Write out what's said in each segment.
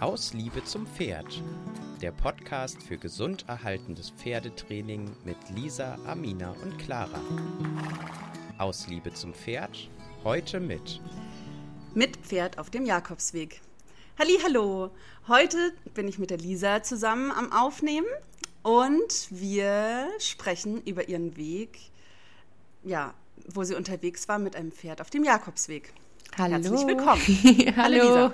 Aus Liebe zum Pferd. Der Podcast für gesund erhaltendes Pferdetraining mit Lisa, Amina und Clara. Aus Liebe zum Pferd. Heute mit mit Pferd auf dem Jakobsweg. Halli, hallo. Heute bin ich mit der Lisa zusammen am Aufnehmen und wir sprechen über ihren Weg, ja, wo sie unterwegs war mit einem Pferd auf dem Jakobsweg. Hallo. Herzlich willkommen. hallo. Lisa.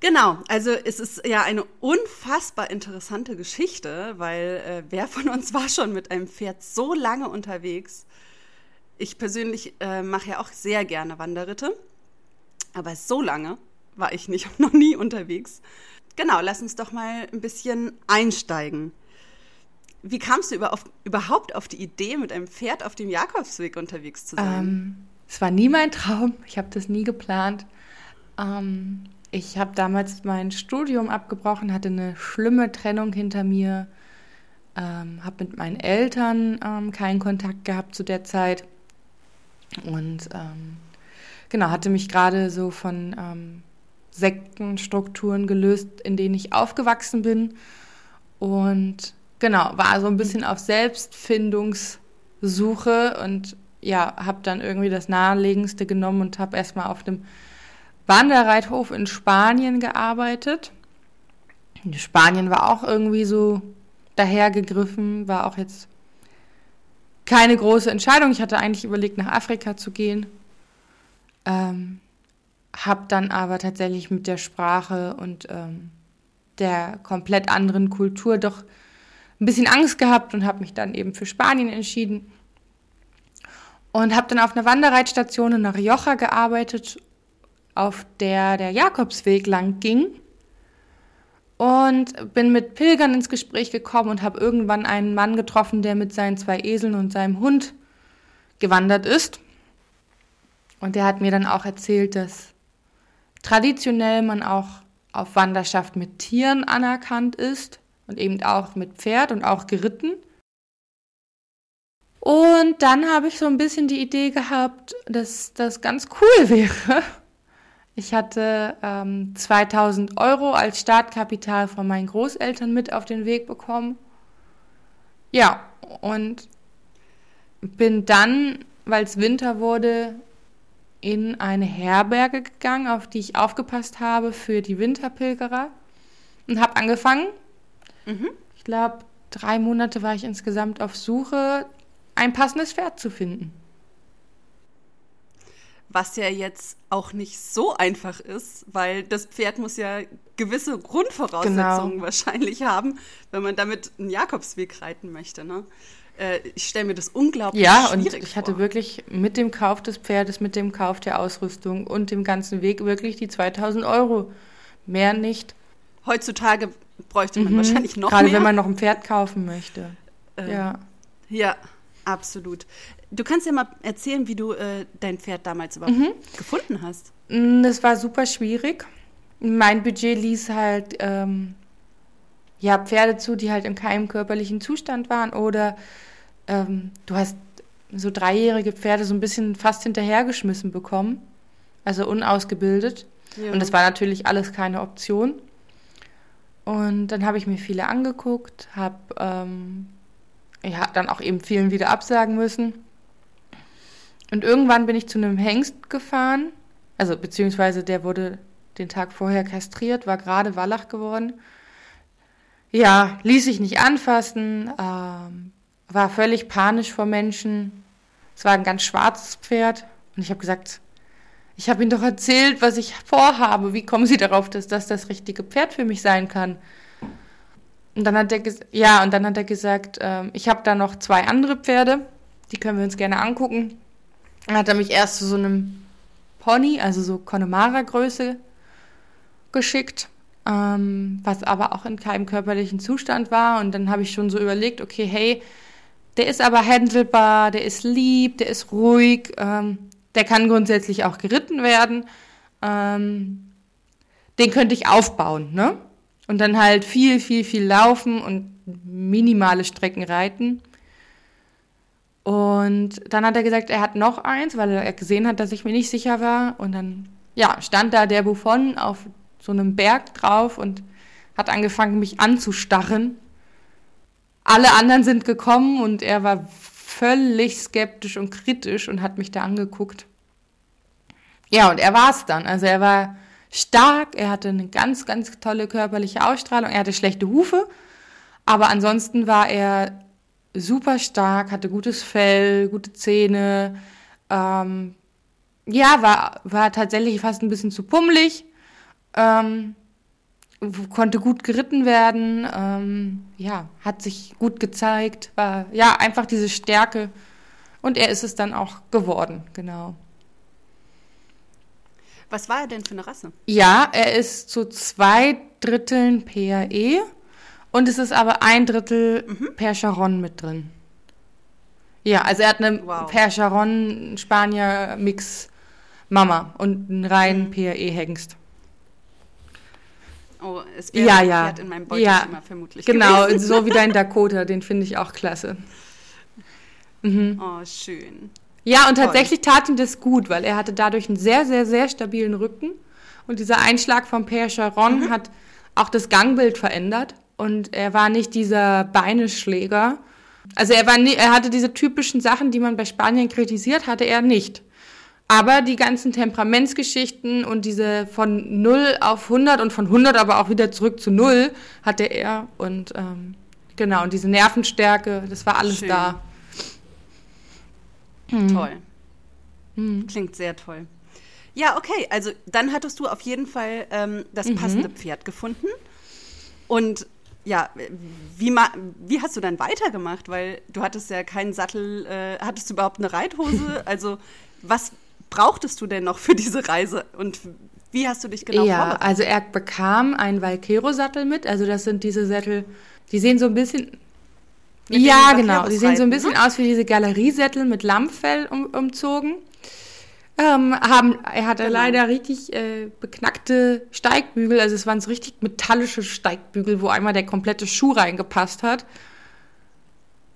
Genau, also es ist ja eine unfassbar interessante Geschichte, weil äh, wer von uns war schon mit einem Pferd so lange unterwegs? Ich persönlich äh, mache ja auch sehr gerne Wanderritte, aber so lange war ich nicht noch nie unterwegs. Genau, lass uns doch mal ein bisschen einsteigen. Wie kamst du über, auf, überhaupt auf die Idee, mit einem Pferd auf dem Jakobsweg unterwegs zu sein? Ähm, es war nie mein Traum. Ich habe das nie geplant. Ähm, ich habe damals mein Studium abgebrochen, hatte eine schlimme Trennung hinter mir, ähm, habe mit meinen Eltern ähm, keinen Kontakt gehabt zu der Zeit und ähm, genau hatte mich gerade so von ähm, Sektenstrukturen gelöst, in denen ich aufgewachsen bin und genau war so ein bisschen auf Selbstfindungssuche und ja habe dann irgendwie das naheliegendste genommen und habe erstmal auf dem Wanderreithof in Spanien gearbeitet. Spanien war auch irgendwie so dahergegriffen, war auch jetzt keine große Entscheidung. Ich hatte eigentlich überlegt, nach Afrika zu gehen. Ähm, habe dann aber tatsächlich mit der Sprache und ähm, der komplett anderen Kultur doch ein bisschen Angst gehabt und habe mich dann eben für Spanien entschieden. Und habe dann auf einer Wanderreitstation in Rioja gearbeitet auf der der Jakobsweg lang ging und bin mit Pilgern ins Gespräch gekommen und habe irgendwann einen Mann getroffen, der mit seinen zwei Eseln und seinem Hund gewandert ist. Und der hat mir dann auch erzählt, dass traditionell man auch auf Wanderschaft mit Tieren anerkannt ist und eben auch mit Pferd und auch geritten. Und dann habe ich so ein bisschen die Idee gehabt, dass das ganz cool wäre, ich hatte ähm, 2000 Euro als Startkapital von meinen Großeltern mit auf den Weg bekommen. Ja, und bin dann, weil es Winter wurde, in eine Herberge gegangen, auf die ich aufgepasst habe für die Winterpilgerer und habe angefangen. Mhm. Ich glaube, drei Monate war ich insgesamt auf Suche, ein passendes Pferd zu finden was ja jetzt auch nicht so einfach ist, weil das Pferd muss ja gewisse Grundvoraussetzungen genau. wahrscheinlich haben, wenn man damit einen Jakobsweg reiten möchte. Ne? Äh, ich stelle mir das unglaublich ja, schwierig vor. Ja, und ich hatte wirklich mit dem Kauf des Pferdes, mit dem Kauf der Ausrüstung und dem ganzen Weg wirklich die 2000 Euro. Mehr nicht. Heutzutage bräuchte man mhm, wahrscheinlich noch gerade mehr. Gerade wenn man noch ein Pferd kaufen möchte. Äh, ja. Ja, absolut. Du kannst ja mal erzählen, wie du äh, dein Pferd damals überhaupt mhm. gefunden hast. Mm, das war super schwierig. Mein Budget ließ halt ähm, ja, Pferde zu, die halt in keinem körperlichen Zustand waren. Oder ähm, du hast so dreijährige Pferde so ein bisschen fast hinterhergeschmissen bekommen. Also unausgebildet. Ja. Und das war natürlich alles keine Option. Und dann habe ich mir viele angeguckt, habe ähm, ja, dann auch eben vielen wieder absagen müssen. Und irgendwann bin ich zu einem Hengst gefahren, also beziehungsweise der wurde den Tag vorher kastriert, war gerade Wallach geworden. Ja, ließ sich nicht anfassen, ähm, war völlig panisch vor Menschen. Es war ein ganz schwarzes Pferd und ich habe gesagt, ich habe Ihnen doch erzählt, was ich vorhabe. Wie kommen Sie darauf, dass das das richtige Pferd für mich sein kann? Und dann hat er ja, und dann hat er gesagt, ähm, ich habe da noch zwei andere Pferde, die können wir uns gerne angucken. Dann hat er mich erst zu so einem Pony, also so Connemara-Größe, geschickt, ähm, was aber auch in keinem körperlichen Zustand war. Und dann habe ich schon so überlegt, okay, hey, der ist aber handelbar, der ist lieb, der ist ruhig, ähm, der kann grundsätzlich auch geritten werden. Ähm, den könnte ich aufbauen, ne? Und dann halt viel, viel, viel laufen und minimale Strecken reiten. Und dann hat er gesagt, er hat noch eins, weil er gesehen hat, dass ich mir nicht sicher war. Und dann, ja, stand da der Buffon auf so einem Berg drauf und hat angefangen, mich anzustarren. Alle anderen sind gekommen und er war völlig skeptisch und kritisch und hat mich da angeguckt. Ja, und er war es dann. Also er war stark, er hatte eine ganz, ganz tolle körperliche Ausstrahlung, er hatte schlechte Hufe, aber ansonsten war er super stark, hatte gutes Fell, gute Zähne, ähm, ja, war, war tatsächlich fast ein bisschen zu pummelig, ähm, konnte gut geritten werden, ähm, ja, hat sich gut gezeigt, war ja einfach diese Stärke und er ist es dann auch geworden, genau. Was war er denn für eine Rasse? Ja, er ist zu zwei Dritteln PAE und es ist aber ein Drittel mhm. Percheron mit drin. Ja, also er hat eine wow. Percheron Spanier Mix Mama und einen reinen mhm. PAE Hengst. Oh, es wäre ja, ja. in meinem Beutelzimmer ja, vermutlich. Genau, gewesen. so wie dein Dakota, den finde ich auch klasse. Mhm. Oh, schön. Ja, und tatsächlich tat ihm das gut, weil er hatte dadurch einen sehr, sehr, sehr stabilen Rücken. Und dieser Einschlag vom Père Charon mhm. hat auch das Gangbild verändert. Und er war nicht dieser Beineschläger. Also er, war nie, er hatte diese typischen Sachen, die man bei Spanien kritisiert, hatte er nicht. Aber die ganzen Temperamentsgeschichten und diese von 0 auf 100 und von 100 aber auch wieder zurück zu 0 hatte er. Und ähm, genau, und diese Nervenstärke, das war alles Schön. da. Mhm. Toll. Mhm. Klingt sehr toll. Ja, okay, also dann hattest du auf jeden Fall ähm, das mhm. passende Pferd gefunden. Und ja, wie, wie hast du dann weitergemacht? Weil du hattest ja keinen Sattel, äh, hattest du überhaupt eine Reithose? Also was brauchtest du denn noch für diese Reise und wie hast du dich genau Ja, also er bekam einen Valkero-Sattel mit. Also das sind diese Sättel, die sehen so ein bisschen, mit ja, genau. Die sehen so ein bisschen ne? aus wie diese Galeriesättel mit Lammfell um, umzogen. Ähm, haben, er hatte genau. leider richtig äh, beknackte Steigbügel, also es waren so richtig metallische Steigbügel, wo einmal der komplette Schuh reingepasst hat.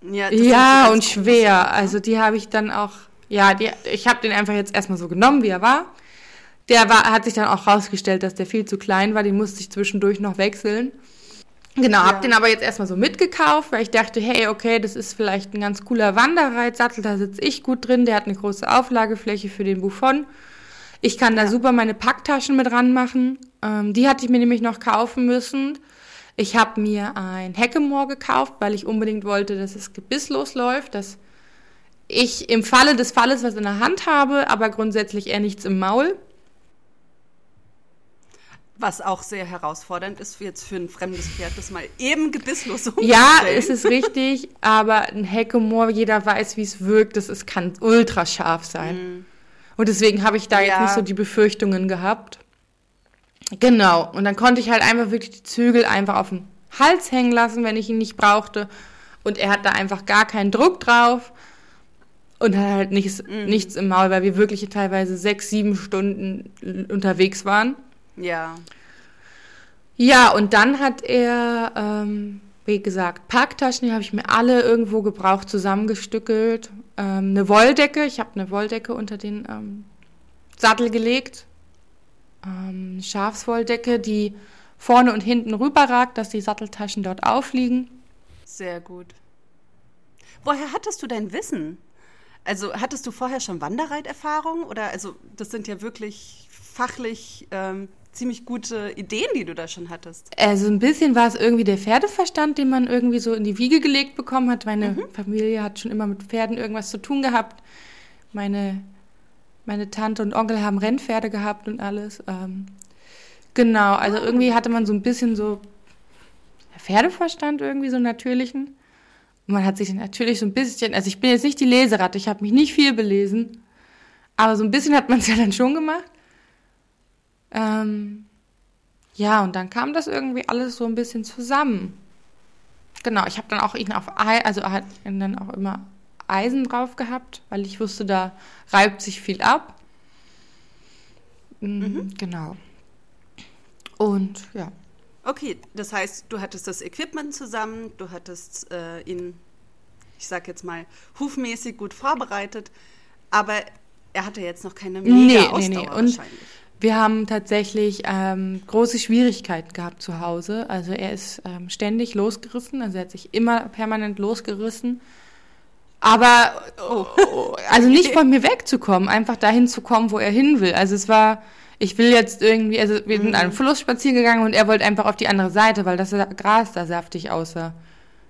Ja, ja und schwer. Groß, also die habe ich dann auch, ja, die, ich habe den einfach jetzt erstmal so genommen, wie er war. Der war, hat sich dann auch rausgestellt, dass der viel zu klein war, den musste ich zwischendurch noch wechseln. Genau, ja. hab den aber jetzt erstmal so mitgekauft, weil ich dachte, hey, okay, das ist vielleicht ein ganz cooler Wanderreitsattel, da sitze ich gut drin, der hat eine große Auflagefläche für den Buffon. Ich kann da super meine Packtaschen mit ranmachen. Ähm, die hatte ich mir nämlich noch kaufen müssen. Ich habe mir ein Heckemoor gekauft, weil ich unbedingt wollte, dass es gebisslos läuft, dass ich im Falle des Falles was in der Hand habe, aber grundsätzlich eher nichts im Maul. Was auch sehr herausfordernd ist jetzt für ein fremdes Pferd, das mal eben gebisslos umzustellen. Ja, es ist richtig, aber ein Heckemoor, jeder weiß, wie es wirkt, das ist, kann ultra scharf sein. Mhm. Und deswegen habe ich da ja. jetzt nicht so die Befürchtungen gehabt. Genau, und dann konnte ich halt einfach wirklich die Zügel einfach auf den Hals hängen lassen, wenn ich ihn nicht brauchte. Und er hat da einfach gar keinen Druck drauf und hat halt nichts, mhm. nichts im Maul, weil wir wirklich teilweise sechs, sieben Stunden unterwegs waren. Ja. Ja, und dann hat er, ähm, wie gesagt, Parktaschen, die habe ich mir alle irgendwo gebraucht, zusammengestückelt. Ähm, eine Wolldecke, ich habe eine Wolldecke unter den ähm, Sattel gelegt. Ähm, Schafswolldecke, die vorne und hinten rüberragt, dass die Satteltaschen dort aufliegen. Sehr gut. Woher hattest du dein Wissen? Also hattest du vorher schon Wanderreiterfahrung oder also das sind ja wirklich fachlich ähm, ziemlich gute Ideen, die du da schon hattest. Also ein bisschen war es irgendwie der Pferdeverstand, den man irgendwie so in die Wiege gelegt bekommen hat. Meine mhm. Familie hat schon immer mit Pferden irgendwas zu tun gehabt. Meine, meine Tante und Onkel haben Rennpferde gehabt und alles. Ähm, genau, also oh. irgendwie hatte man so ein bisschen so Pferdeverstand irgendwie, so natürlichen. Und man hat sich natürlich so ein bisschen, also ich bin jetzt nicht die Leseratte, ich habe mich nicht viel belesen, aber so ein bisschen hat man es ja dann schon gemacht. Ähm, ja, und dann kam das irgendwie alles so ein bisschen zusammen. Genau, ich habe dann auch ihn auf Ei, also hat dann auch immer Eisen drauf gehabt, weil ich wusste, da reibt sich viel ab. Mm, mhm. Genau. Und ja. Okay, das heißt, du hattest das Equipment zusammen, du hattest äh, ihn, ich sag jetzt mal, hufmäßig gut vorbereitet, aber er hatte jetzt noch keine mega nee, Ausdauer nee, nee. Und wahrscheinlich wir haben tatsächlich ähm, große Schwierigkeiten gehabt zu Hause. Also er ist ähm, ständig losgerissen, also er hat sich immer permanent losgerissen. Aber oh, also nicht von mir wegzukommen, einfach dahin zu kommen, wo er hin will. Also es war, ich will jetzt irgendwie, also wir sind Mhm. an einem Fluss spazieren gegangen und er wollte einfach auf die andere Seite, weil das Gras da saftig aussah.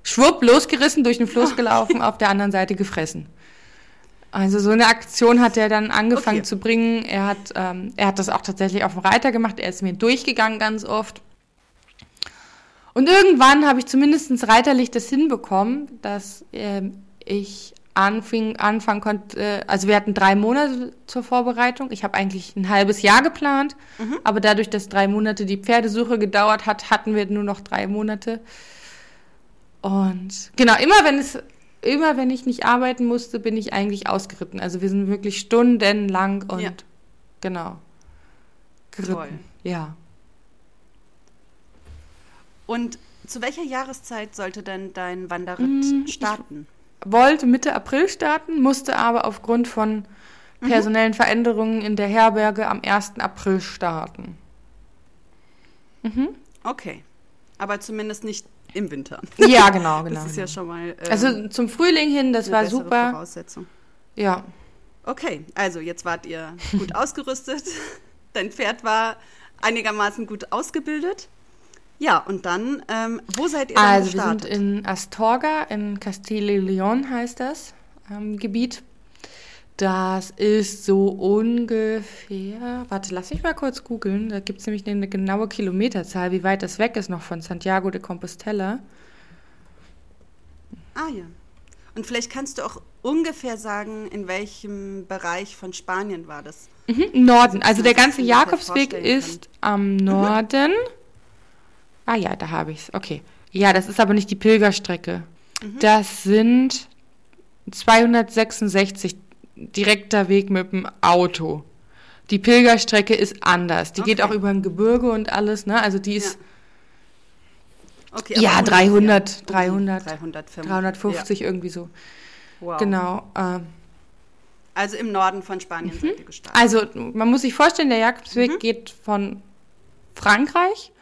Schwupp, losgerissen, durch den Fluss gelaufen, auf der anderen Seite gefressen. Also so eine Aktion hat er dann angefangen Okay. zu bringen. Er hat, ähm, er hat das auch tatsächlich auf dem Reiter gemacht. Er ist mir durchgegangen ganz oft. Und irgendwann habe ich zumindest reiterlich das hinbekommen, dass ähm, ich anfing, anfangen konnte, äh, also wir hatten drei Monate zur Vorbereitung. Ich habe eigentlich ein halbes Jahr geplant, aber dadurch, dass drei Monate die Pferdesuche gedauert hat, hatten wir nur noch drei Monate. Und genau, immer wenn es, immer wenn ich nicht arbeiten musste, bin ich eigentlich ausgeritten. Also wir sind wirklich stundenlang und Ja. genau. Geritten. Toll. Ja. Und zu welcher Jahreszeit sollte denn dein Wanderritt ich- starten? wollte Mitte April starten, musste aber aufgrund von personellen Veränderungen in der Herberge am 1. April starten. Okay. Aber zumindest nicht im Winter. Ja, genau, genau. Das ist ja genau. schon mal ähm, also zum Frühling hin, das war super. Voraussetzung. Ja. Okay, also jetzt wart ihr gut ausgerüstet. Dein Pferd war einigermaßen gut ausgebildet. Ja, und dann, ähm, wo seid ihr dann Also wir sind gestartet? in Astorga, in Castile y León heißt das ähm, Gebiet. Das ist so ungefähr, warte, lass mich mal kurz googeln. Da gibt es nämlich eine genaue Kilometerzahl, wie weit das weg ist noch von Santiago de Compostela. ah ja. Und vielleicht kannst du auch ungefähr sagen, in welchem Bereich von Spanien war das? Mhm, Norden. Also der dass ganze Jakobsweg ist am Norden. Ah ja, da habe ich es. Okay. Ja, das ist aber nicht die Pilgerstrecke. Das sind 266 direkter Weg mit dem Auto. Die Pilgerstrecke ist anders. Die geht Okay. auch über ein Gebirge und alles, ne? Also die ist Okay, Ja, aber 300, ungefähr. Um die 300, 350. 350 irgendwie so. Ja. Wow. Genau. Ähm, Also im Norden von Spanien seid ihr gestartet. Also man muss sich vorstellen, der Jakobsweg Mhm. geht von Frankreich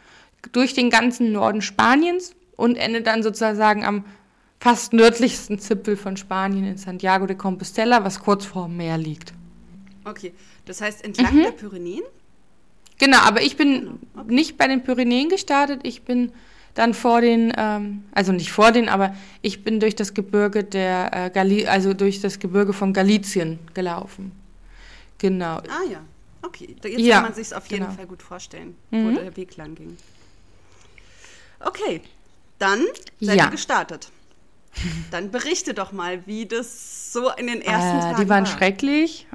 durch den ganzen Norden Spaniens und endet dann sozusagen am fast nördlichsten Zipfel von Spanien in Santiago de Compostela, was kurz vor dem Meer liegt. Okay, das heißt entlang Mhm. der Pyrenäen? Genau, aber ich bin Genau, okay. nicht bei den Pyrenäen gestartet, ich bin dann vor den, ähm, also nicht vor den, aber ich bin durch das Gebirge der äh, Gali also durch das Gebirge von Galizien gelaufen. Genau. Ah ja, okay. Jetzt Ja, kann man sich auf jeden genau. Fall gut vorstellen, Mhm. wo der Weg lang ging. Okay, dann seid Ja. ihr gestartet. Dann berichte doch mal, wie das so in den ersten Äh, Tagen die waren war. schrecklich.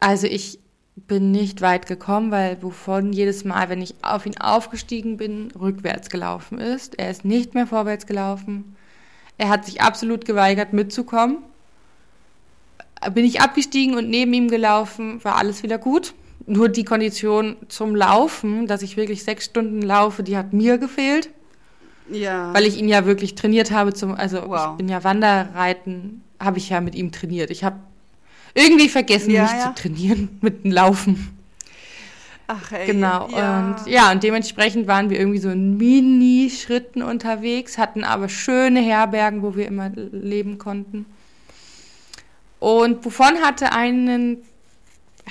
Also ich bin nicht weit gekommen, weil wovon jedes Mal, wenn ich auf ihn aufgestiegen bin, rückwärts gelaufen ist. Er ist nicht mehr vorwärts gelaufen. Er hat sich absolut geweigert mitzukommen. Äh, Bin ich abgestiegen und neben ihm gelaufen, war alles wieder gut. Nur die Kondition zum Laufen, dass ich wirklich sechs Stunden laufe, die hat mir gefehlt Ja. weil ich ihn ja wirklich trainiert habe zum, also Wow. ich bin ja Wanderreiten, habe ich ja mit ihm trainiert. Ich habe irgendwie vergessen, Ja, mich ja. zu trainieren mit dem Laufen. Ach, ey, Genau. Ja. Und ja, und dementsprechend waren wir irgendwie so in Mini-Schritten unterwegs, hatten aber schöne Herbergen, wo wir immer leben konnten. Und wovon hatte einen,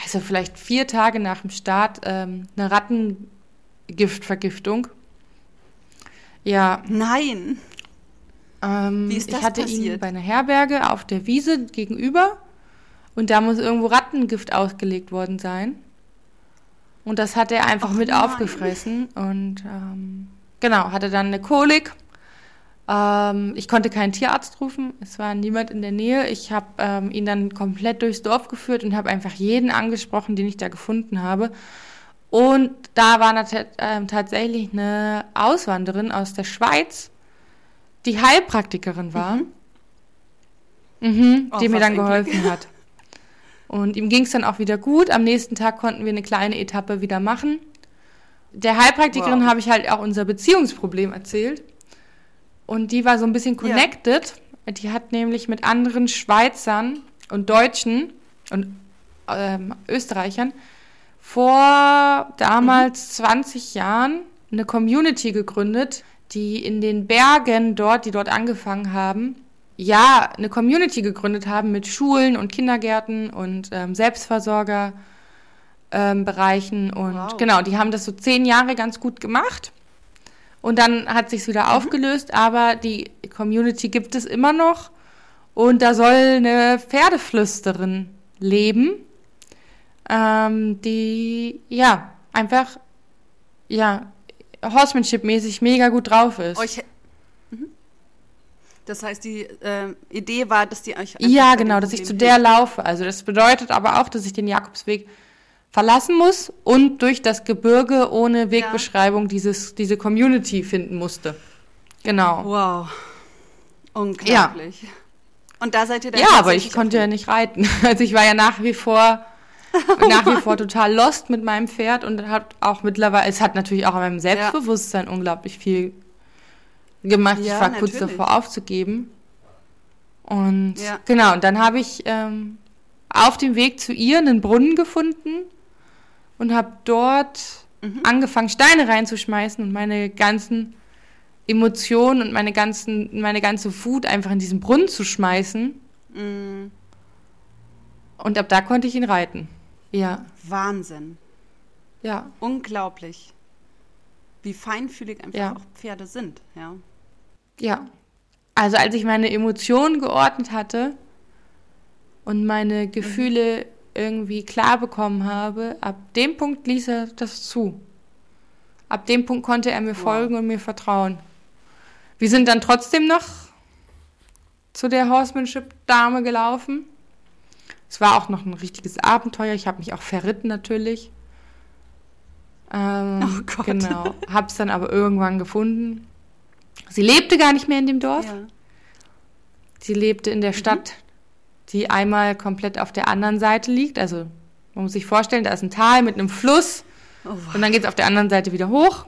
also vielleicht vier Tage nach dem Start, ähm, eine Rattengiftvergiftung. Ja, Nein. ähm, Wie ist das ich hatte ihn passiert? bei einer Herberge auf der Wiese gegenüber und da muss irgendwo Rattengift ausgelegt worden sein. Und das hat er einfach Och mit nein. aufgefressen und ähm, genau, hatte dann eine Kolik. Ähm, ich konnte keinen Tierarzt rufen, es war niemand in der Nähe. Ich habe ähm, ihn dann komplett durchs Dorf geführt und habe einfach jeden angesprochen, den ich da gefunden habe. Und da war ähm, tatsächlich eine Auswanderin aus der Schweiz, die Heilpraktikerin war, mhm. Oh, die mir dann geholfen hat. Und ihm ging es dann auch wieder gut. Am nächsten Tag konnten wir eine kleine Etappe wieder machen. Der Heilpraktikerin Wow. habe ich halt auch unser Beziehungsproblem erzählt. Und die war so ein bisschen Ja. connected. Die hat nämlich mit anderen Schweizern und Deutschen und ähm, Österreichern vor damals 20 Jahren eine Community gegründet, die in den Bergen dort, die dort angefangen haben, ja, eine Community gegründet haben mit Schulen und Kindergärten und ähm, Selbstversorger. Ähm, und Wow. genau, die haben das so zehn Jahre ganz gut gemacht und dann hat sich's wieder aufgelöst, aber die Community gibt es immer noch und da soll eine Pferdeflüsterin leben, ähm, die ja einfach ja Horsemanship-mäßig mega gut drauf ist. Euch. Mhm. Das heißt, die äh, Idee war, dass die euch. Ja, genau, dass ich zu der laufe. Also das bedeutet aber auch, dass ich den Jakobsweg verlassen muss und durch das Gebirge ohne Wegbeschreibung dieses, diese Community finden musste. Genau. Wow. Unglaublich. Und da seid ihr dann Ja, aber ich konnte ja nicht reiten. Also ich war ja nach wie vor nach wie vor total lost mit meinem Pferd und hat auch mittlerweile, es hat natürlich auch an meinem Selbstbewusstsein unglaublich viel gemacht. Ja, ich war kurz natürlich. davor aufzugeben. Und Ja. genau, und dann habe ich ähm, auf dem Weg zu ihr einen Brunnen gefunden und habe dort Mhm. angefangen, Steine reinzuschmeißen und meine ganzen Emotionen und meine ganzen, meine ganze Wut einfach in diesen Brunnen zu schmeißen. Mm, Und ab da konnte ich ihn reiten. Ja, Wahnsinn. ja, Unglaublich. Wie feinfühlig einfach Ja. auch Pferde sind, ja. ja. Also als ich meine Emotionen geordnet hatte und meine Gefühle irgendwie klar bekommen habe, ab dem Punkt ließ er das zu. Ab dem Punkt konnte er mir Wow. folgen und mir vertrauen. Wir sind dann trotzdem noch zu der Horsemanship-Dame gelaufen. Es war auch noch ein richtiges Abenteuer. Ich habe mich auch verritten natürlich. Ähm, Oh Gott. Genau. Hab's dann aber irgendwann gefunden. Sie lebte gar nicht mehr in dem Dorf. ja. Sie lebte in der Stadt, die einmal komplett auf der anderen Seite liegt. Also man muss sich vorstellen, da ist ein Tal mit einem Fluss Oh, wow. und dann geht es auf der anderen Seite wieder hoch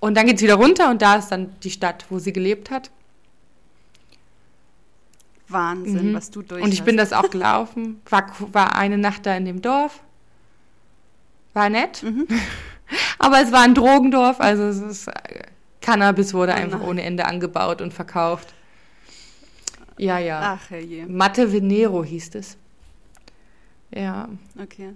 und dann geht es wieder runter und da ist dann die Stadt, wo sie gelebt hat. Wahnsinn, Mhm. was du durch Und ich bin das auch gelaufen, war, war eine Nacht da in dem Dorf. War nett. Mhm. Aber es war ein Drogendorf, also es ist, äh, Cannabis wurde Oh einfach nein. ohne Ende angebaut und verkauft. Ja, ja. Ach, herrje. Matte Venero hieß es. Ja, Okay.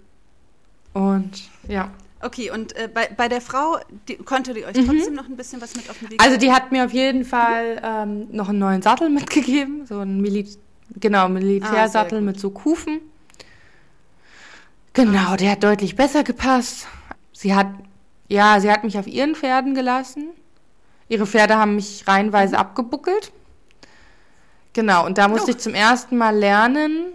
und ja. Okay, und äh, bei, bei der Frau, die, konnte die euch trotzdem noch ein bisschen was mit auf den Weg Mhm. Also die hat mir auf jeden Fall ähm, noch einen neuen Sattel mitgegeben, so einen Mili genau, Militärsattel Ah, mit so Kufen. Genau, der hat deutlich besser gepasst. Sie hat, ja, sie hat mich auf ihren Pferden gelassen. Ihre Pferde haben mich Mhm. reihenweise abgebuckelt. Genau, und da musste Oh. ich zum ersten Mal lernen,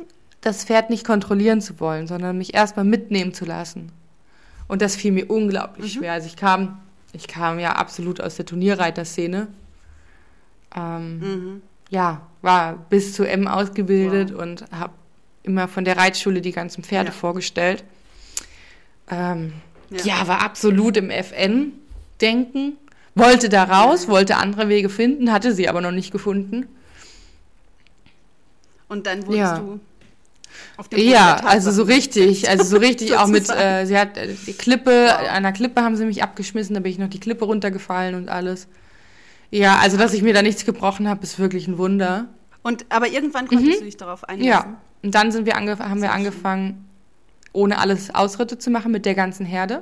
das Pferd nicht kontrollieren zu wollen, sondern mich erstmal mitnehmen zu lassen. Und das fiel mir unglaublich Mhm. schwer. Also ich kam, ich kam ja absolut aus der Turnierreiterszene. Ähm, Mhm. ja, war bis zu M ausgebildet und habe immer von der Reitschule die ganzen Pferde Ja. vorgestellt. Ähm, Ja. ja. war absolut im FN-Denken. Wollte da raus, wollte andere Wege finden, hatte sie aber noch nicht gefunden. Und dann wurdest Ja. du Ja, also so richtig, also so richtig auch mit, äh, sie hat äh, die Klippe, Wow. an der Klippe haben sie mich abgeschmissen, da bin ich noch die Klippe runtergefallen und alles. Ja, also dass ich mir da nichts gebrochen habe, ist wirklich ein Wunder. Und aber irgendwann konntest du dich darauf einlassen. Mhm. Ja, und dann sind wir haben wir Sehr schön. angefangen, ohne alles Ausritte zu machen mit der ganzen Herde.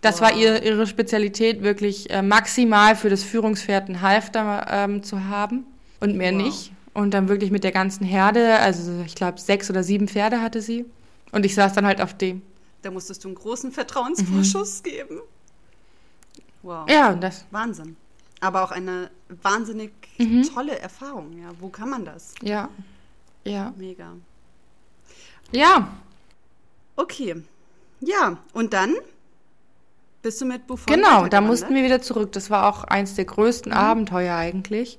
Das Wow. war ihr, ihre Spezialität, wirklich äh, maximal für das Führungspferd einen Halfter ähm, zu haben und mehr Wow. nicht. Und dann wirklich mit der ganzen Herde, also ich glaube sechs oder sieben Pferde hatte sie. Und ich saß dann halt auf dem. Da musstest du einen großen Vertrauensvorschuss geben. Wow. Mhm. Ja, und das, Wahnsinn. Aber auch eine wahnsinnig Mhm. tolle Erfahrung. Ja, wo kann man das? ja, ja, Mega. ja, Okay. Ja, und dann bist du mit Buffon Genau, da mussten wir wieder zurück. Das war auch eins der größten Abenteuer eigentlich,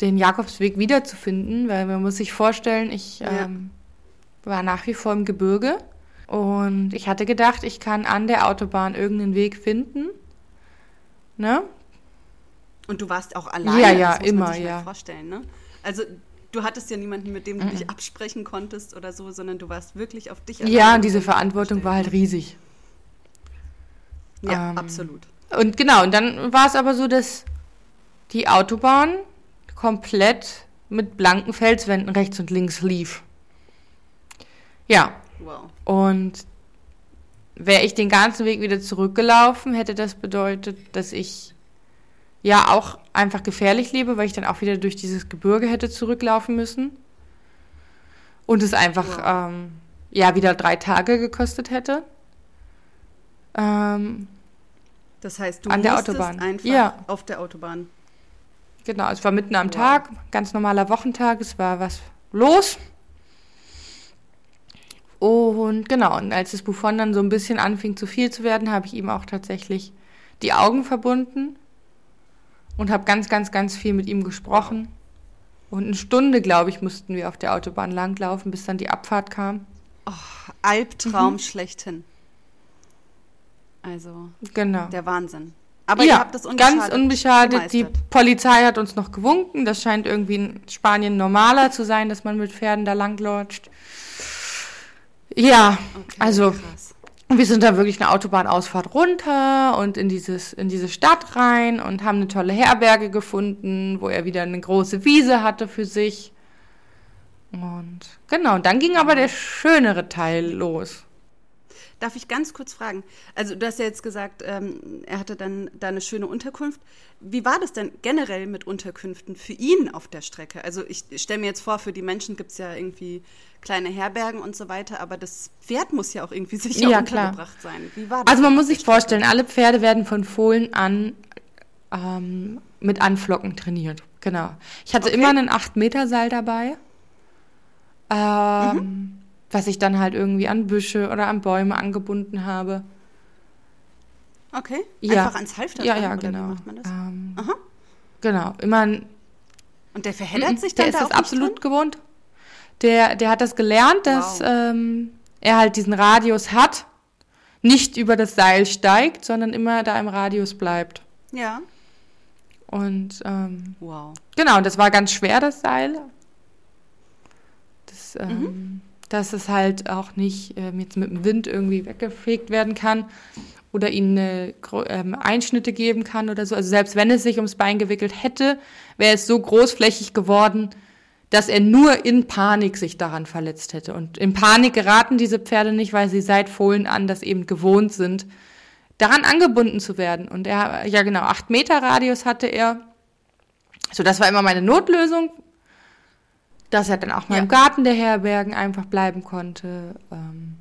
den Jakobsweg wiederzufinden, weil man muss sich vorstellen, ich Ja. ähm, war nach wie vor im Gebirge und ich hatte gedacht, ich kann an der Autobahn irgendeinen Weg finden. Ne? Und du warst auch alleine. Ja, ja, immer, ja. Vorstellen, ne? Also du hattest ja niemanden, mit dem du dich absprechen konntest oder so, sondern du warst wirklich auf dich Ja, alleine und diese. Verantwortung war halt riesig. Ja, ähm, absolut. Und genau, und dann war es aber so, dass die Autobahn komplett mit blanken Felswänden rechts und links lief. Ja, Wow. und wäre ich den ganzen Weg wieder zurückgelaufen, hätte das bedeutet, dass ich ja auch einfach gefährlich lebe, weil ich dann auch wieder durch dieses Gebirge hätte zurücklaufen müssen. Und es einfach ähm, ja wieder drei Tage gekostet hätte. Ähm, Das heißt, du An der Autobahn. einfach Ja. auf der Autobahn. Genau, es war mitten am Wow. Tag, ganz normaler Wochentag, es war was los. Und genau, und als das Buffon dann so ein bisschen anfing zu viel zu werden, habe ich ihm auch tatsächlich die Augen verbunden und habe ganz, ganz, ganz viel mit ihm gesprochen. Und eine Stunde, glaube ich, mussten wir auf der Autobahn langlaufen, bis dann die Abfahrt kam. Albtraum Mhm. schlechthin. Also, Genau. der Wahnsinn. Aber ihr ja, habt das unbeschadet ganz unbeschadet. Die gemeistert. Polizei hat uns noch gewunken. Das scheint irgendwie in Spanien normaler zu sein, dass man mit Pferden da langläuft. Ja, Okay, also krass. wir sind da wirklich eine Autobahnausfahrt runter und in dieses in diese Stadt rein und haben eine tolle Herberge gefunden, wo er wieder eine große Wiese hatte für sich. Und genau, dann ging aber der schönere Teil los. Darf ich ganz kurz fragen? Also, du hast ja jetzt gesagt, ähm, er hatte dann da eine schöne Unterkunft. Wie war das denn generell mit Unterkünften für ihn auf der Strecke? Also, ich stelle mir jetzt vor, für die Menschen gibt es ja irgendwie kleine Herbergen und so weiter, aber das Pferd muss ja auch irgendwie sicher Ja, klar. untergebracht sein. Wie war das? Also man muss sich vorstellen, alle Pferde werden von Fohlen an ähm, mit Anflocken trainiert. Genau. Ich hatte Okay. immer einen 8-Meter-Seil dabei, ähm, Mhm. Was ich dann halt irgendwie an Büsche oder an Bäume angebunden habe. Okay. Ja. Einfach ans Halfter Ja, dran, ja, genau. Wie macht man das? Ähm, Aha. genau. Immer ein, Und der verheddert sich dann der ist da das auch nicht absolut drin? gewohnt. Der, der hat das gelernt, dass Wow. ähm, er halt diesen Radius hat, nicht über das Seil steigt, sondern immer da im Radius bleibt. Ja. Und ähm, Wow. Genau, und das war ganz schwer, das Seil. Das, ähm, Dass es halt auch nicht ähm, jetzt mit dem Wind irgendwie weggefegt werden kann oder ihnen äh, ähm, Einschnitte geben kann oder so. Also selbst wenn es sich ums Bein gewickelt hätte, wäre es so großflächig geworden, dass er nur in Panik sich daran verletzt hätte. Und in Panik geraten diese Pferde nicht, weil sie seit Fohlen an das eben gewohnt sind, daran angebunden zu werden. Und er, ja genau, acht Meter Radius hatte er. So, das war immer meine Notlösung, dass er dann auch mal Ja. im Garten der Herbergen einfach bleiben konnte. Ähm,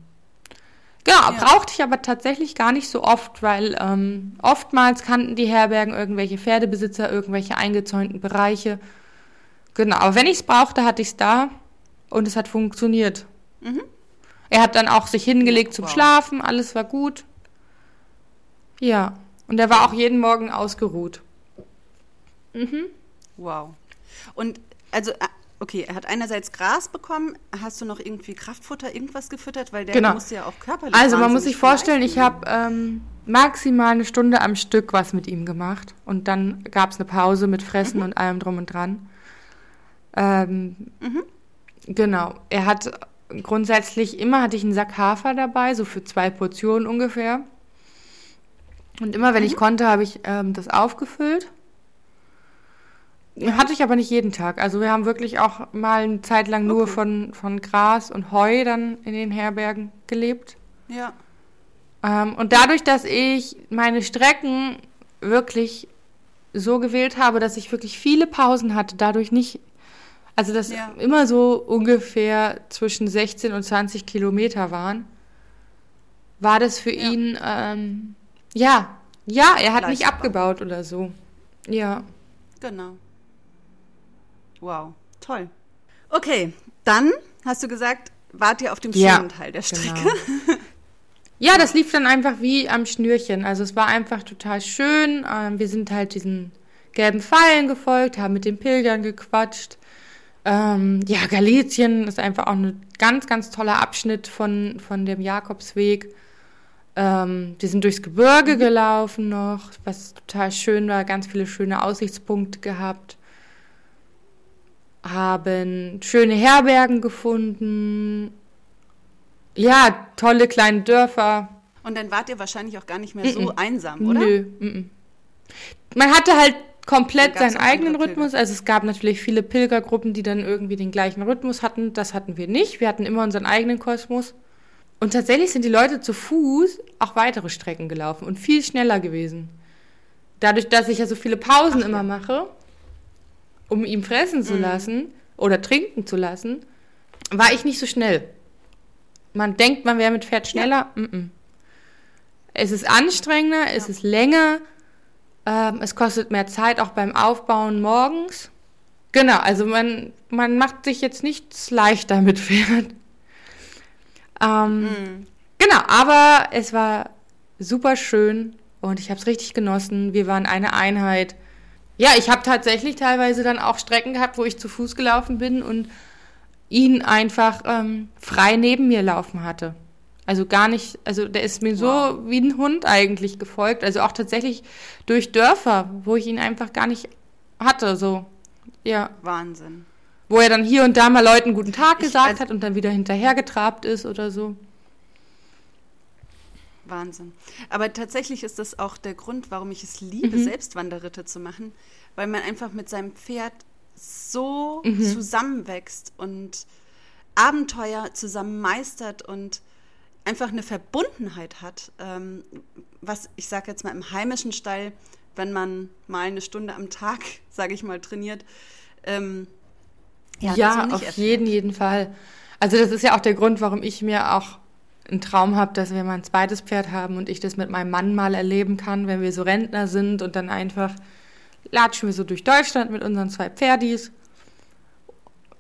genau, Ja. brauchte ich aber tatsächlich gar nicht so oft, weil ähm, oftmals kannten die Herbergen irgendwelche Pferdebesitzer, irgendwelche eingezäunten Bereiche. Genau, aber wenn ich es brauchte, hatte ich es da und es hat funktioniert. Er hat dann auch sich hingelegt zum Wow. Schlafen, alles war gut. Ja, und er war auch jeden Morgen ausgeruht. Wow. Und also, okay, er hat einerseits Gras bekommen. Hast du noch irgendwie Kraftfutter, irgendwas gefüttert? Weil der Genau. muss ja auch körperlich. Also man muss sich vorstellen, ich habe ähm, maximal eine Stunde am Stück was mit ihm gemacht und dann gab es eine Pause mit Fressen und allem drum und dran. Ähm, Genau. Er hat grundsätzlich immer hatte ich einen Sack Hafer dabei, so für zwei Portionen ungefähr. Und immer wenn ich konnte, habe ich ähm, das aufgefüllt. Hatte ich aber nicht jeden Tag. Also wir haben wirklich auch mal eine Zeit lang nur Okay. von, von Gras und Heu dann in den Herbergen gelebt. Ja. Ähm, und dadurch, dass ich meine Strecken wirklich so gewählt habe, dass ich wirklich viele Pausen hatte, dadurch nicht, also dass Ja. immer so ungefähr zwischen 16 und 20 Kilometer waren, war das für Ja. ihn, ähm, ja, ja, er hat nicht Leistbar. abgebaut oder so. Ja. Genau. Wow, toll. Okay, dann hast du gesagt, wart ihr auf dem Ja, schönen Teil der Strecke. Genau. Ja, das lief dann einfach wie am Schnürchen. Also es war einfach total schön. Ähm, wir sind halt diesen gelben Pfeilen gefolgt, haben mit den Pilgern gequatscht. Ähm, ja, Galizien ist einfach auch ein ganz, ganz toller Abschnitt von, von dem Jakobsweg. Ähm, wir sind durchs Gebirge gelaufen noch, was total schön war, ganz viele schöne Aussichtspunkte gehabt. Haben schöne Herbergen gefunden. Ja, tolle kleine Dörfer. Und dann wart ihr wahrscheinlich auch gar nicht mehr so einsam, oder? Nö. mm, mm. Man hatte halt komplett seinen eigenen. Rhythmus. Also es gab natürlich viele Pilgergruppen, die dann irgendwie den gleichen Rhythmus hatten. Das hatten wir nicht. Wir hatten immer unseren eigenen Kosmos. Und tatsächlich sind die Leute zu Fuß auch weitere Strecken gelaufen und viel schneller gewesen. Dadurch, dass ich ja so viele Pausen Ach, immer ja. mache, um ihm fressen Mhm. zu lassen oder trinken zu lassen, war ich nicht so schnell. Man denkt, man wäre mit Pferd schneller. Mm -mm. Es ist anstrengender, es ist länger, ähm, es kostet mehr Zeit, auch beim Aufbauen morgens. Genau, also man, man macht sich jetzt nichts leichter mit Pferd. Ähm, Mhm. Genau, aber es war super schön und ich habe es richtig genossen. Wir waren eine Einheit. Ja, ich habe tatsächlich teilweise dann auch Strecken gehabt, wo ich zu Fuß gelaufen bin und ihn einfach ähm, frei neben mir laufen hatte. Also gar nicht, also der ist mir Wow. so wie ein Hund eigentlich gefolgt. Also auch tatsächlich durch Dörfer, wo ich ihn einfach gar nicht hatte. So, ja. Wahnsinn. Wo er dann hier und da mal Leuten guten Tag Ich- gesagt also- hat und dann wieder hinterhergetrabt ist oder so. Wahnsinn. Aber tatsächlich ist das auch der Grund, warum ich es liebe, Mhm. selbst Wanderritte zu machen, weil man einfach mit seinem Pferd so Mhm. zusammenwächst und Abenteuer zusammen meistert und einfach eine Verbundenheit hat, ähm, was ich sage jetzt mal im heimischen Stall, wenn man mal eine Stunde am Tag, sage ich mal, trainiert. Ähm, Ja, nicht auf erfährt. jeden, jeden Fall. Also das ist ja auch der Grund, warum ich mir auch einen Traum habe, dass wir mal ein zweites Pferd haben und ich das mit meinem Mann mal erleben kann, wenn wir so Rentner sind und dann einfach latschen wir so durch Deutschland mit unseren zwei Pferdis.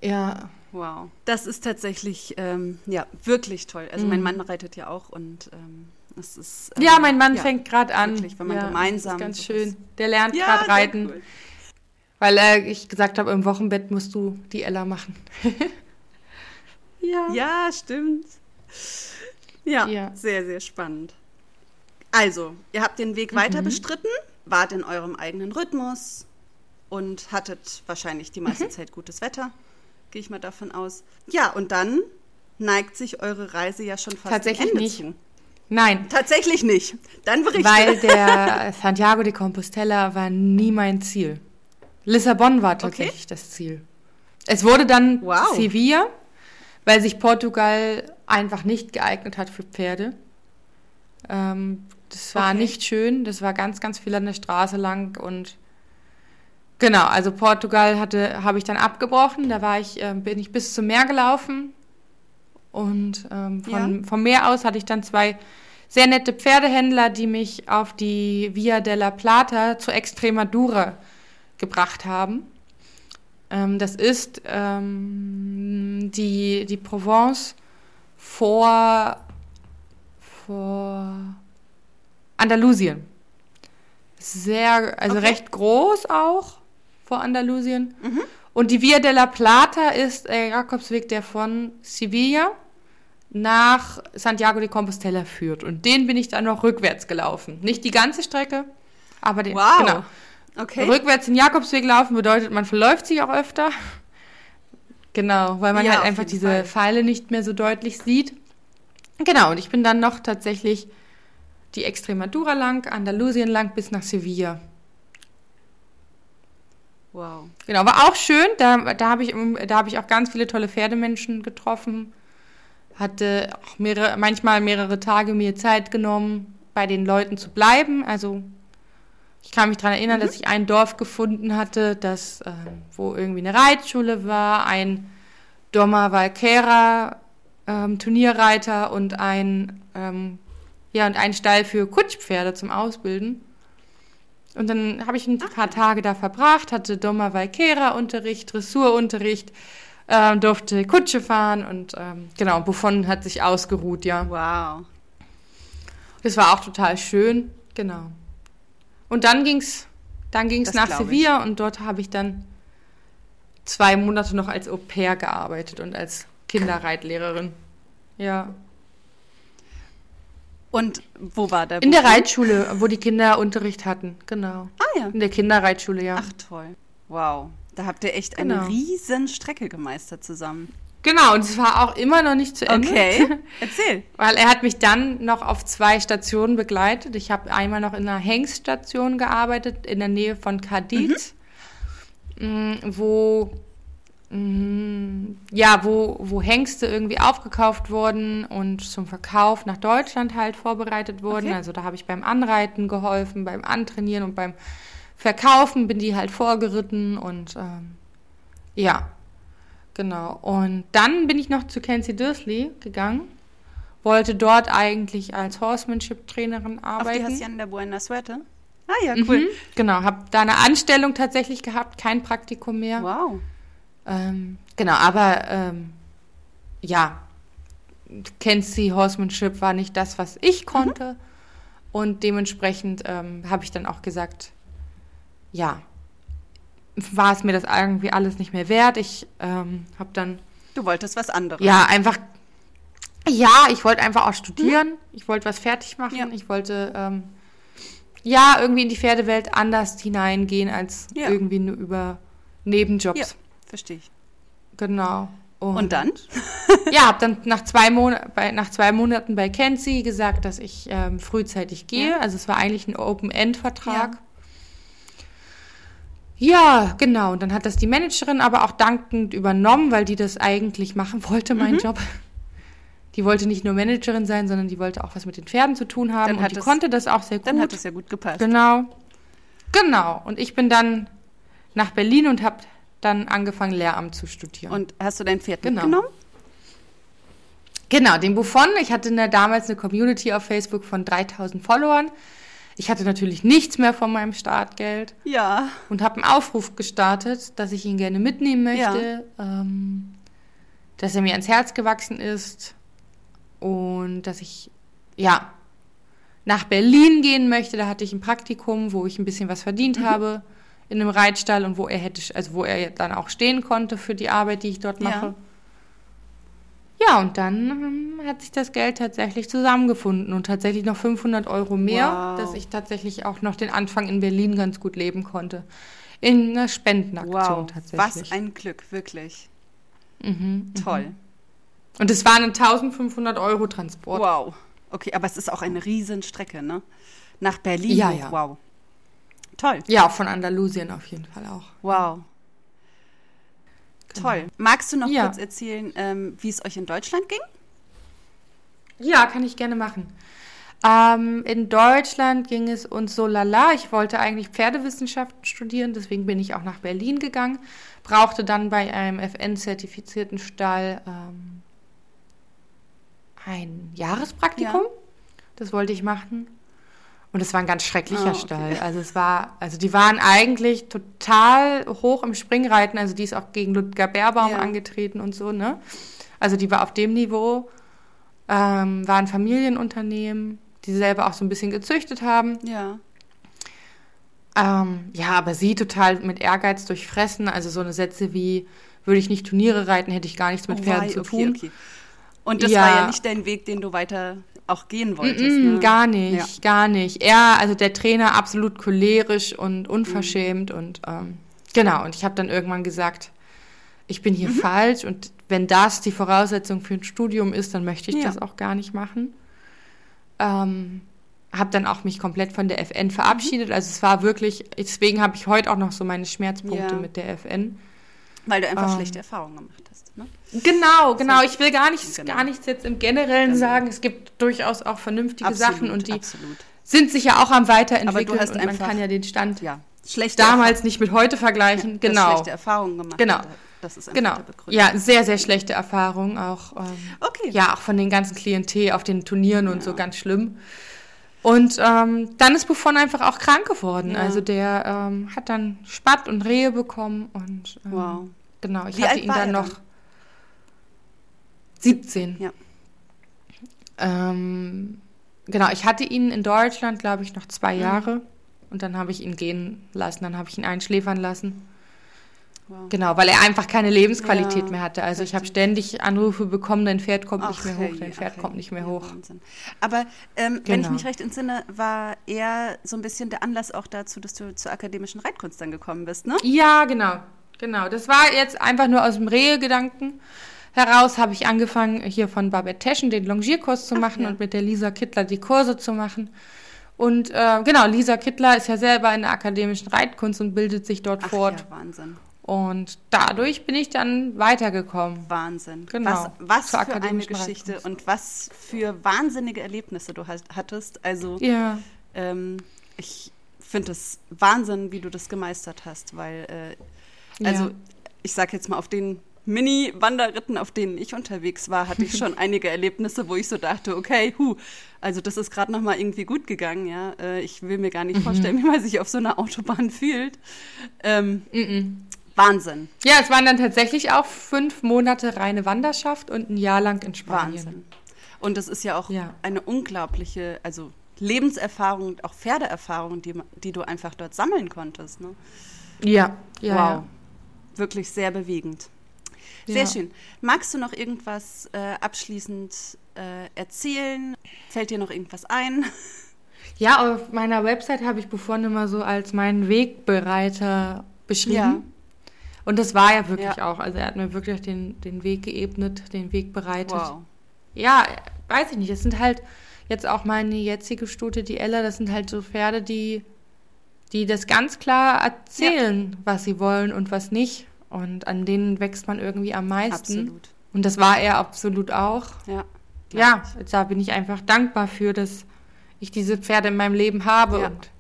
Ja, Wow. Das ist tatsächlich ähm, ja wirklich toll. Also mein Mhm. Mann reitet ja auch und ähm, es ist ähm, ja, mein Mann ja, fängt gerade an. wirklich, wenn man ja, gemeinsam Das ist ganz sowas- schön. Der lernt Ja, gerade reiten, cool. weil äh, ich gesagt habe, im Wochenbett musst du die Ella machen. ja. Ja, stimmt. Ja, Ja. sehr, sehr spannend. Also, ihr habt den Weg weiter Mhm. bestritten, wart in eurem eigenen Rhythmus und hattet wahrscheinlich die Mhm. meiste Zeit gutes Wetter, gehe ich mal davon aus. Ja, und dann neigt sich eure Reise ja schon fast Tatsächlich Ende nicht. zu. Nein, Tatsächlich nicht. Dann berichte. Weil der Santiago de Compostela war nie mein Ziel. Lissabon war tatsächlich das Ziel. Es wurde dann Wow. Sevilla, weil sich Portugal einfach nicht geeignet hat für Pferde. Ähm, das war Okay. nicht schön. Das war ganz, ganz viel an der Straße lang und genau. Also Portugal hatte, habe ich dann abgebrochen. Da war ich, ähm, bin ich bis zum Meer gelaufen und ähm, von, vom Meer aus hatte ich dann zwei sehr nette Pferdehändler, die mich auf die Via della Plata zur Extremadura gebracht haben. Ähm, das ist ähm, die, die Provence vor, vor Andalusien. Sehr, also Okay. recht groß auch vor Andalusien. Und die Via della Plata ist der Jakobsweg, der von Sevilla nach Santiago de Compostela führt. Und den bin ich dann noch rückwärts gelaufen. Nicht die ganze Strecke, aber den. Wow. Genau. Okay. Rückwärts den Jakobsweg laufen bedeutet, man verläuft sich auch öfter. Genau, weil man Ja, halt einfach diese Fall. Pfeile nicht mehr so deutlich sieht. Genau, und ich bin dann noch tatsächlich die Extremadura lang, Andalusien lang bis nach Sevilla. Wow. Genau, war auch schön. Da, da habe ich, da hab ich auch ganz viele tolle Pferdemenschen getroffen. Hatte auch mehrere, manchmal mehrere Tage mir Zeit genommen, bei den Leuten zu bleiben. Also ich kann mich daran erinnern, dass ich ein Dorf gefunden hatte, das, ähm, wo irgendwie eine Reitschule war, ein Doma Valquera ähm, Turnierreiter und ein, ähm, ja, und ein Stall für Kutschpferde zum Ausbilden. Und dann habe ich ein paar Tage da verbracht, hatte Doma Valquera Unterricht, Dressurunterricht, ähm, durfte Kutsche fahren und ähm, genau, Buffon hat sich ausgeruht, ja. Wow. Das war auch total schön, genau. Und dann ging's, dann ging's nach glaub ich. Sevilla und dort habe ich dann zwei Monate noch als Au pair gearbeitet und als Kinderreitlehrerin. Ja. Und wo war der In der? Reitschule, wo die Kinder Unterricht hatten, genau. Ah ja. In der Kinderreitschule, ja. Ach toll. Wow. Da habt ihr echt Genau. eine riesen Strecke gemeistert zusammen. Genau, und es war auch immer noch nicht zu Ende. Okay, erzähl. Weil er hat mich dann noch auf zwei Stationen begleitet. Ich habe einmal noch in einer Hengststation gearbeitet, in der Nähe von Cadiz, mm, wo, mm, ja, wo, wo Hengste irgendwie aufgekauft wurden und zum Verkauf nach Deutschland halt vorbereitet wurden. Okay. Also da habe ich beim Anreiten geholfen, beim Antrainieren und beim Verkaufen bin die halt vorgeritten und ähm, ja, genau. Und dann bin ich noch zu Kenzie Dursley gegangen wollte dort eigentlich als Horsemanship-Trainerin Auf arbeiten. die Hacienda Buena Suerte. Ah ja, cool. Mhm, genau, habe da eine Anstellung tatsächlich gehabt, kein Praktikum mehr. Wow. Ähm, genau, aber ähm, ja, Kenzie Horsemanship war nicht das, was ich konnte. Und dementsprechend ähm, habe ich dann auch gesagt, ja, war es mir das irgendwie alles nicht mehr wert. Ich ähm, habe dann Du wolltest was anderes. ja, einfach. Ja, ich wollte einfach auch studieren. Ich wollte was fertig machen. Ja. Ich wollte ähm, ja irgendwie in die Pferdewelt anders hineingehen als Ja. irgendwie nur über Nebenjobs. Ja, verstehe ich. Genau. Und dann? Ja, habe dann nach zwei, bei, nach zwei Monaten bei Kenzie gesagt, dass ich ähm, frühzeitig gehe. Ja. Also es war eigentlich ein Open-End-Vertrag. Ja. genau. Und dann hat das die Managerin aber auch dankend übernommen, weil die das eigentlich machen wollte, Mhm. mein Job. Die wollte nicht nur Managerin sein, sondern die wollte auch was mit den Pferden zu tun haben. Dann und die es- konnte das auch sehr gut. Dann hat es ja gut gepasst. Genau. Genau. Und ich bin dann nach Berlin und habe dann angefangen, Lehramt zu studieren. Und hast du dein Pferd Genau. mitgenommen? Genau, den Buffon. Ich hatte eine, damals eine Community auf Facebook von 3000 Followern. Ich hatte natürlich nichts mehr von meinem Startgeld Ja. und habe einen Aufruf gestartet, dass ich ihn gerne mitnehmen möchte, ähm, dass er mir ans Herz gewachsen ist und dass ich, ja, nach Berlin gehen möchte. Da hatte ich ein Praktikum, wo ich ein bisschen was verdient Mhm. habe in einem Reitstall und wo er hätte, also wo er dann auch stehen konnte für die Arbeit, die ich dort Ja. mache. Ja, und dann ähm, hat sich das Geld tatsächlich zusammengefunden und tatsächlich noch 500 Euro mehr, Wow. dass ich tatsächlich auch noch den Anfang in Berlin ganz gut leben konnte. In einer Spendenaktion Wow. tatsächlich. Was ein Glück, wirklich. Mhm. Toll. Und es waren ein 1500 Euro Transport. Wow. Okay, aber es ist auch eine Riesenstrecke, ne? Nach Berlin. Ja, ja. Wow. Toll. Ja, von Andalusien auf jeden Fall auch. Wow. Toll. Magst du noch Genau. Ja. kurz erzählen, ähm, wie es euch in Deutschland ging? Ja, kann ich gerne machen. Ähm, in Deutschland ging es uns so lala. Ich wollte eigentlich Pferdewissenschaften studieren, deswegen bin ich auch nach Berlin gegangen. Brauchte dann bei einem FN-zertifizierten Stall ähm, ein Jahrespraktikum. Ja. Das wollte ich machen. Und es war ein ganz schrecklicher Ah, okay. Stall. Also es war, also die waren eigentlich total hoch im Springreiten. Also die ist auch gegen Ludger Beerbaum Ja. angetreten und so, ne? Also die war auf dem Niveau ähm, war ein Familienunternehmen, die selber auch so ein bisschen gezüchtet haben. Ja. Ähm, ja, aber sie total mit Ehrgeiz durchfressen. Also so eine Sätze wie, würde ich nicht Turniere reiten, hätte ich gar nichts mit Oh, Pferden wei, zu okay, tun. okay. Und das Ja. war ja nicht dein Weg, den du weiter auch gehen wolltest. Mm, ne? Gar nicht, Ja. gar nicht. Er, also der Trainer, absolut cholerisch und unverschämt Mhm. und ähm, genau. Und ich habe dann irgendwann gesagt, ich bin Mhm. hier falsch und wenn das die Voraussetzung für ein Studium ist, dann möchte ich Ja. das auch gar nicht machen. Ähm, habe dann auch mich komplett von der FN verabschiedet. Also es war wirklich, deswegen habe ich heute auch noch so meine Schmerzpunkte Ja. mit der FN. Weil du einfach Ähm. schlechte Erfahrungen gemacht hast. Ne? Genau, genau. Ich will gar nichts, Genau. gar nichts jetzt im Generellen Genau. sagen. Es gibt durchaus auch vernünftige Absolut, Sachen und die absolut. sind sich ja auch am Aber Weiterentwickeln und man kann ja den Stand Ja. Damals nicht mit heute vergleichen. Erfahrungen, hast genau. schlechte Erfahrungen gemacht. Genau. Das ist einfach Genau. Ja, sehr, sehr schlechte Erfahrung auch. Ähm, Okay. ja, auch von den ganzen Klientel auf den Turnieren und so ganz schlimm. Und ähm, dann ist Buffon einfach auch krank geworden. Ja. Also der ähm, hat dann Spatt und Rehe bekommen und ähm, Wow. genau, ich Wie hatte ihn dann noch dann? 17. Ja. Ähm, genau, ich hatte ihn in Deutschland, glaube ich, noch zwei Mhm. Jahre. Und dann habe ich ihn gehen lassen, dann habe ich ihn einschläfern lassen. Wow. Genau, weil er einfach keine Lebensqualität Ja, mehr hatte. Also ich habe ständig Anrufe bekommen, dein Pferd kommt nicht mehr hoch, dein Pferd ach, kommt nicht mehr hoch. Wahnsinn. Aber ähm, wenn ich Genau. mich recht entsinne, war er so ein bisschen der Anlass auch dazu, dass du zur akademischen Reitkunst dann gekommen bist, ne? Ja, genau, Genau, das war jetzt einfach nur aus dem Rehegedanken heraus, habe ich angefangen, hier von Babette Teschen den Longierkurs zu machen ja. und mit der Lisa Kittler die Kurse zu machen. Und äh, genau, Lisa Kittler ist ja selber in der akademischen Reitkunst und bildet sich dort Ach fort. ja, Wahnsinn. Und dadurch bin ich dann weitergekommen. Wahnsinn. Genau, Was, was für eine Geschichte Reitkunst. und was für wahnsinnige Erlebnisse du hast, hattest. Also Ja, ähm, ich finde es Wahnsinn, wie du das gemeistert hast, weil äh, also Ja. ich sag jetzt mal auf den Mini-Wanderritten, auf denen ich unterwegs war, hatte ich schon einige Erlebnisse, wo ich so dachte, okay, hu, also das ist gerade noch mal irgendwie gut gegangen, ja. Äh, ich will mir gar nicht Mhm. vorstellen, wie man sich auf so einer Autobahn fühlt. Ähm, Wahnsinn, ja, es waren dann tatsächlich auch fünf Monate reine Wanderschaft und ein Jahr lang in Spanien. Wahnsinn. Und das ist ja auch Ja. eine unglaubliche, also Lebenserfahrung, und auch Pferdeerfahrung, die, die du einfach dort sammeln konntest. Ne? Ja, ja. wow. Wirklich sehr bewegend. Sehr Ja. schön. Magst du noch irgendwas äh, abschließend äh, erzählen? Fällt dir noch irgendwas ein? Ja, auf meiner Website habe ich Buffon immer so als meinen Wegbereiter beschrieben. Ja. Und das war ja wirklich Ja. auch. Also er hat mir wirklich den, den Weg geebnet, den Weg bereitet. Wow. Ja, weiß ich nicht. Das sind halt jetzt auch meine jetzige Stute, die Ella, das sind halt so Pferde, die, die das ganz klar erzählen, was sie wollen und was nicht. Und an denen wächst man irgendwie am meisten. Absolut. Und das war er absolut auch. Ja. Ja, da bin ich einfach dankbar für, dass ich diese Pferde in meinem Leben habe Ja. und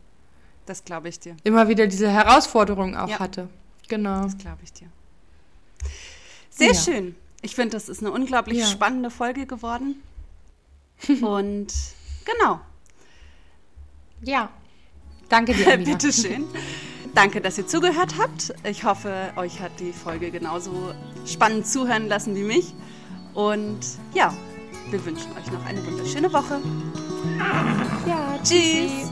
Das glaube ich dir. immer wieder diese Herausforderungen auch Ja. hatte. Genau. Das glaube ich dir. Sehr Ja. schön. Ich finde, das ist eine unglaublich spannende Folge geworden. Und genau. Ja. Danke dir, Amina. Bitteschön. Danke, dass ihr zugehört habt. Ich hoffe, euch hat die Folge genauso spannend zuhören lassen wie mich. Und ja, wir wünschen euch noch eine wunderschöne Woche. Ja, Tschüss.